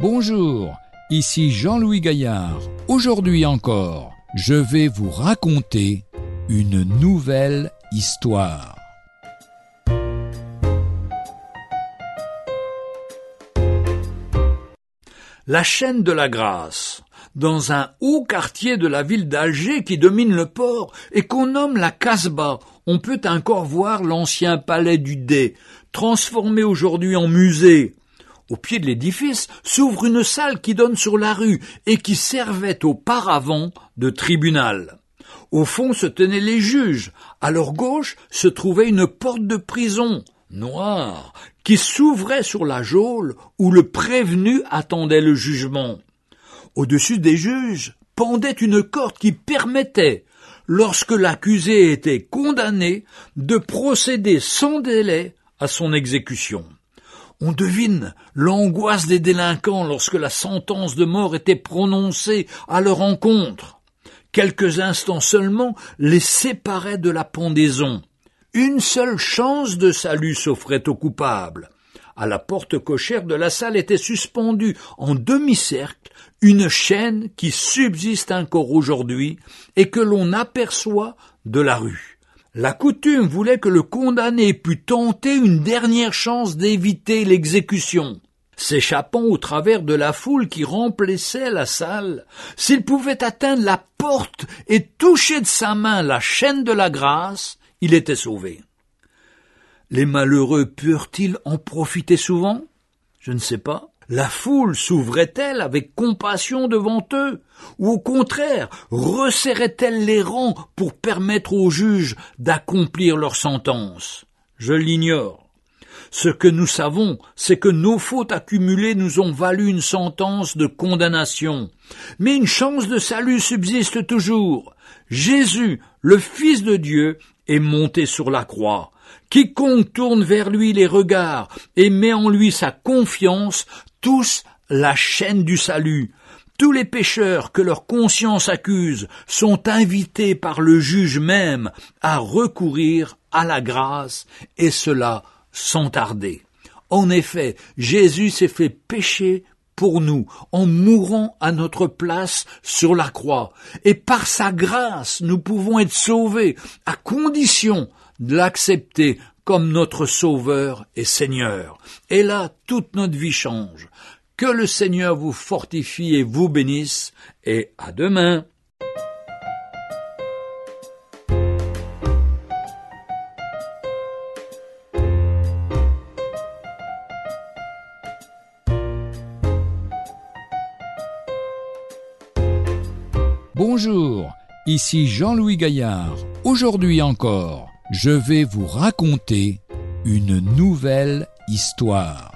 Bonjour, ici Jean-Louis Gaillard. Aujourd'hui encore, je vais vous raconter une nouvelle histoire. La chaîne de la Grâce, dans un haut quartier de la ville d'Alger qui domine le port et qu'on nomme la Casbah, on peut encore voir l'ancien palais du Dey, transformé aujourd'hui en musée. Au pied de l'édifice s'ouvre une salle qui donne sur la rue et qui servait auparavant de tribunal. Au fond se tenaient les juges. À leur gauche se trouvait une porte de prison, noire, qui s'ouvrait sur la geôle où le prévenu attendait le jugement. Au-dessus des juges pendait une corde qui permettait, lorsque l'accusé était condamné, de procéder sans délai à son exécution. On devine l'angoisse des délinquants lorsque la sentence de mort était prononcée à leur encontre. Quelques instants seulement les séparaient de la pendaison. Une seule chance de salut s'offrait aux coupables. À la porte cochère de la salle était suspendue en demi-cercle une chaîne qui subsiste encore aujourd'hui et que l'on aperçoit de la rue. La coutume voulait que le condamné pût tenter une dernière chance d'éviter l'exécution. S'échappant au travers de la foule qui remplissait la salle, s'il pouvait atteindre la porte et toucher de sa main la chaîne de la grâce, il était sauvé. Les malheureux purent-ils en profiter souvent? Je ne sais pas. La foule s'ouvrait-elle avec compassion devant eux? Ou au contraire, resserrait-elle les rangs pour permettre aux juges d'accomplir leur sentence? Je l'ignore. Ce que nous savons, c'est que nos fautes accumulées nous ont valu une sentence de condamnation. Mais une chance de salut subsiste toujours. Jésus, le Fils de Dieu, est monté sur la croix. Quiconque tourne vers lui les regards et met en lui sa confiance tous la chaîne du salut. Tous les pécheurs que leur conscience accuse sont invités par le juge même à recourir à la grâce, et cela sans tarder. En effet, Jésus s'est fait pécher pour nous en mourant à notre place sur la croix. Et par sa grâce, nous pouvons être sauvés à condition de l'accepter notre Sauveur et Seigneur. Et là, toute notre vie change. Que le Seigneur vous fortifie et vous bénisse, et à demain. Bonjour, ici Jean-Louis Gaillard. Aujourd'hui encore, je vais vous raconter une nouvelle histoire.